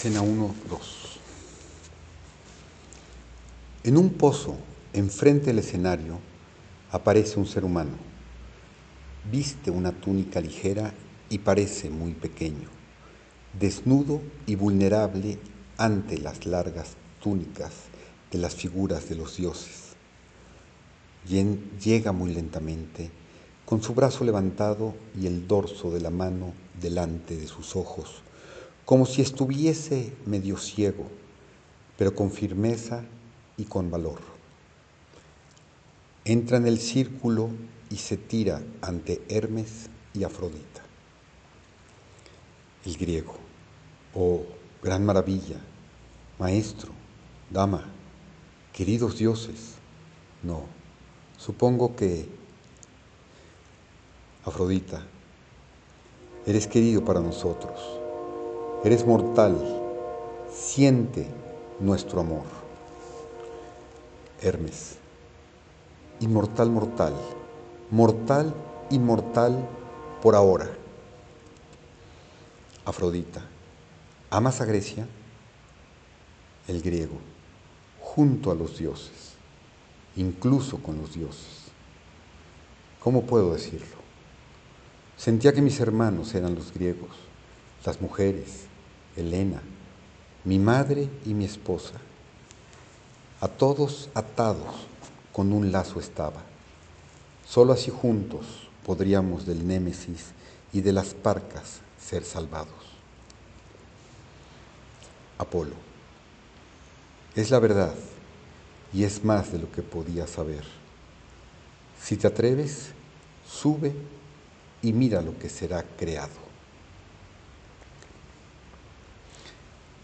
Escena 1, 2. En un pozo, enfrente del escenario, aparece un ser humano. Viste una túnica ligera y parece muy pequeño, desnudo y vulnerable ante las largas túnicas de las figuras de los dioses. Llega muy lentamente, con su brazo levantado y el dorso de la mano delante de sus ojos, como si estuviese medio ciego, pero con firmeza y con valor. Entra en el círculo y se tira ante Hermes y Afrodita. El griego, oh gran maravilla, maestro, dama, queridos dioses, no, supongo que Afrodita, eres querido para nosotros, eres mortal, siente nuestro amor. Hermes, inmortal, mortal, mortal, inmortal por ahora. Afrodita, ¿amas a Grecia? El griego, junto a los dioses, incluso con los dioses. ¿Cómo puedo decirlo? Sentía que mis hermanos eran los griegos, las mujeres, Helena, mi madre y mi esposa. A todos atados con un lazo estaba. Solo así juntos podríamos del Némesis y de las parcas ser salvados. Apolo. Es la verdad y es más de lo que podía saber. Si te atreves, sube y mira lo que será creado.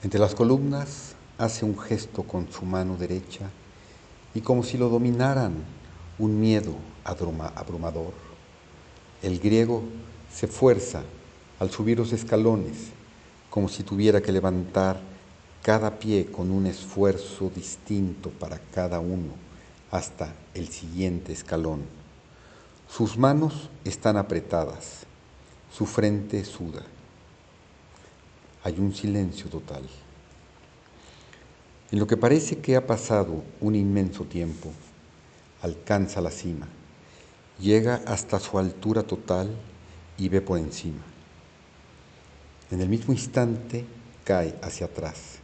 Entre las columnas hace un gesto con su mano derecha y como si lo dominaran un miedo abrumador, el griego se fuerza al subir los escalones como si tuviera que levantar cada pie con un esfuerzo distinto para cada uno hasta el siguiente escalón. Sus manos están apretadas, su frente suda. Hay un silencio total. En lo que parece que ha pasado un inmenso tiempo, alcanza la cima, llega hasta su altura total y ve por encima. En el mismo instante cae hacia atrás.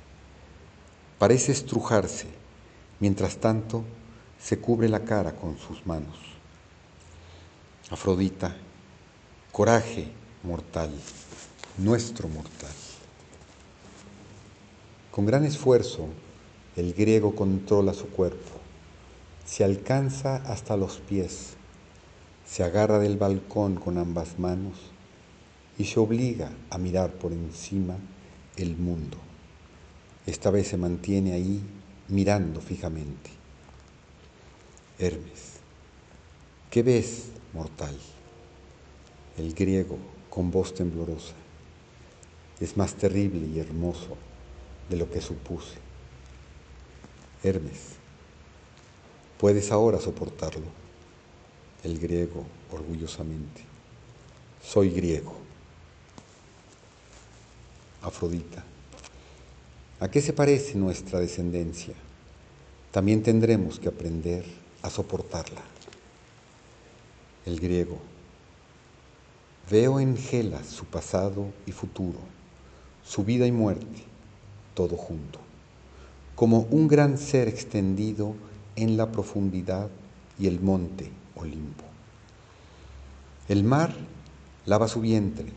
Parece estrujarse, mientras tanto se cubre la cara con sus manos. Afrodita, coraje mortal, nuestro mortal. Con gran esfuerzo, el griego controla su cuerpo, se alcanza hasta los pies, se agarra del balcón con ambas manos y se obliga a mirar por encima el mundo. Esta vez se mantiene ahí mirando fijamente. Hermes, ¿qué ves? mortal. El griego, con voz temblorosa, es más terrible y hermoso de lo que supuse. Hermes, ¿puedes ahora soportarlo? El griego, orgullosamente, soy griego. Afrodita, ¿a qué se parece nuestra descendencia? También tendremos que aprender a soportarla el griego. Veo en Gela su pasado y futuro, su vida y muerte, todo junto, como un gran ser extendido en la profundidad y el monte Olimpo. El mar lava su vientre,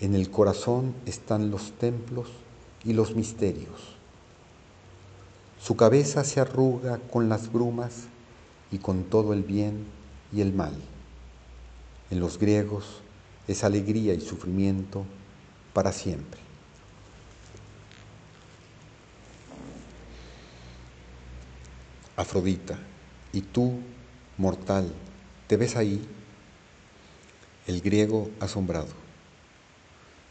en el corazón están los templos y los misterios. Su cabeza se arruga con las brumas y con todo el bien y el mal. En los griegos es alegría y sufrimiento para siempre. Afrodita, ¿y tú, mortal, te ves ahí? El griego asombrado.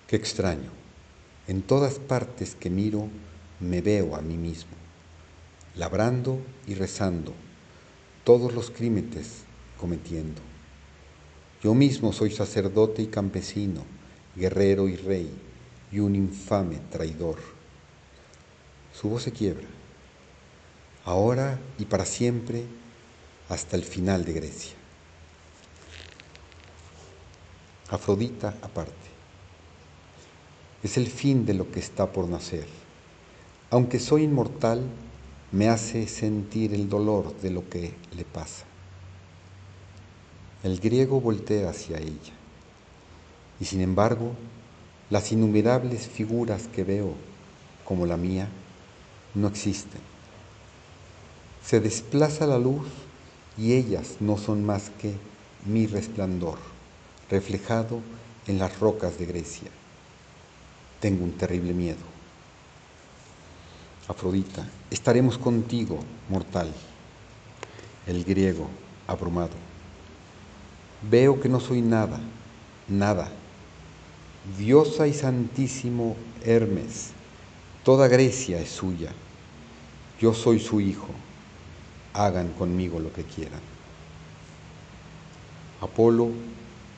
Qué extraño. En todas partes que miro me veo a mí mismo, labrando y rezando, todos los crímenes cometiendo. Yo mismo soy sacerdote y campesino, guerrero y rey, y un infame traidor, Su voz se quiebra, ahora y para siempre, hasta el final de Grecia. Afrodita aparte. Es el fin de lo que está por nacer. Aunque soy inmortal, me hace sentir el dolor de lo que le pasa. El griego voltea hacia ella. Y sin embargo, las innumerables figuras que veo, como la mía, no existen. Se desplaza la luz y ellas no son más que mi resplandor, reflejado en las rocas de Grecia. Tengo un terrible miedo. Afrodita, estaremos contigo, mortal. El griego, abrumado. Veo que no soy nada, nada. Diosa y santísimo Hermes, toda Grecia es suya. Yo soy su hijo. Hagan conmigo lo que quieran. Apolo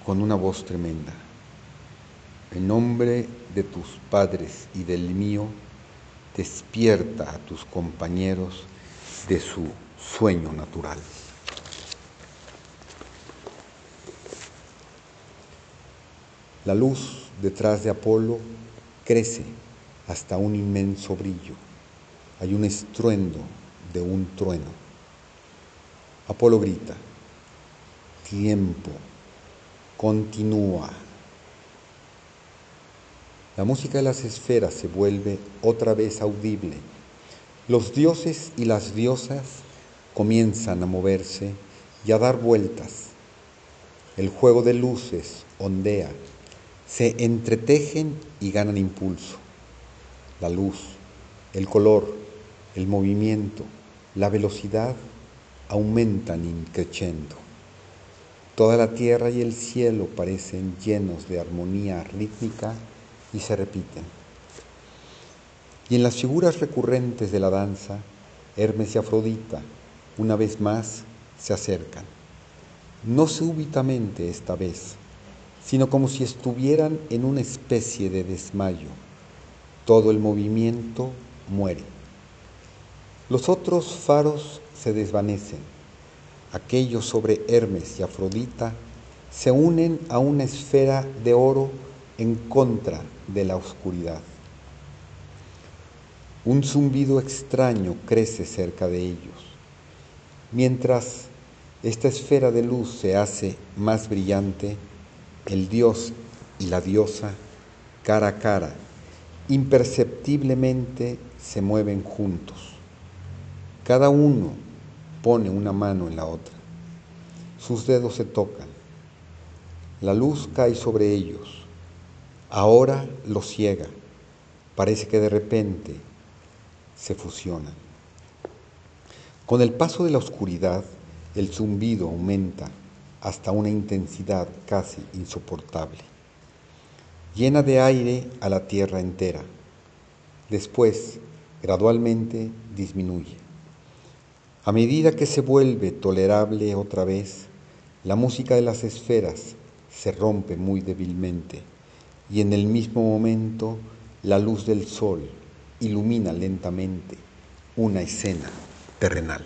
con una voz tremenda. En nombre de tus padres y del mío, despierta a tus compañeros de su sueño natural. La luz detrás de Apolo crece hasta un inmenso brillo. Hay un estruendo de un trueno. Apolo grita, tiempo, continúa. La música de las esferas se vuelve otra vez audible. Los dioses y las diosas comienzan a moverse y a dar vueltas. El juego de luces ondea, se entretejen y ganan impulso. La luz, el color, el movimiento, la velocidad aumentan increciendo. Toda la tierra y el cielo parecen llenos de armonía rítmica y se repiten. Y en las figuras recurrentes de la danza, Hermes y Afrodita, una vez más, se acercan. No súbitamente esta vez, sino como si estuvieran en una especie de desmayo. Todo el movimiento muere. Los otros faros se desvanecen. Aquellos sobre Hermes y Afrodita se unen a una esfera de oro en contra de la oscuridad. Un zumbido extraño crece cerca de ellos. Mientras esta esfera de luz se hace más brillante, el dios y la diosa, cara a cara, imperceptiblemente se mueven juntos. Cada uno pone una mano en la otra. Sus dedos se tocan. La luz cae sobre ellos. Ahora los ciega. Parece que de repente se fusionan. Con el paso de la oscuridad, el zumbido aumenta hasta una intensidad casi insoportable. Llena de aire a la tierra entera. Después, gradualmente, disminuye. A medida que se vuelve tolerable otra vez, la música de las esferas se rompe muy débilmente y en el mismo momento la luz del sol ilumina lentamente una escena terrenal.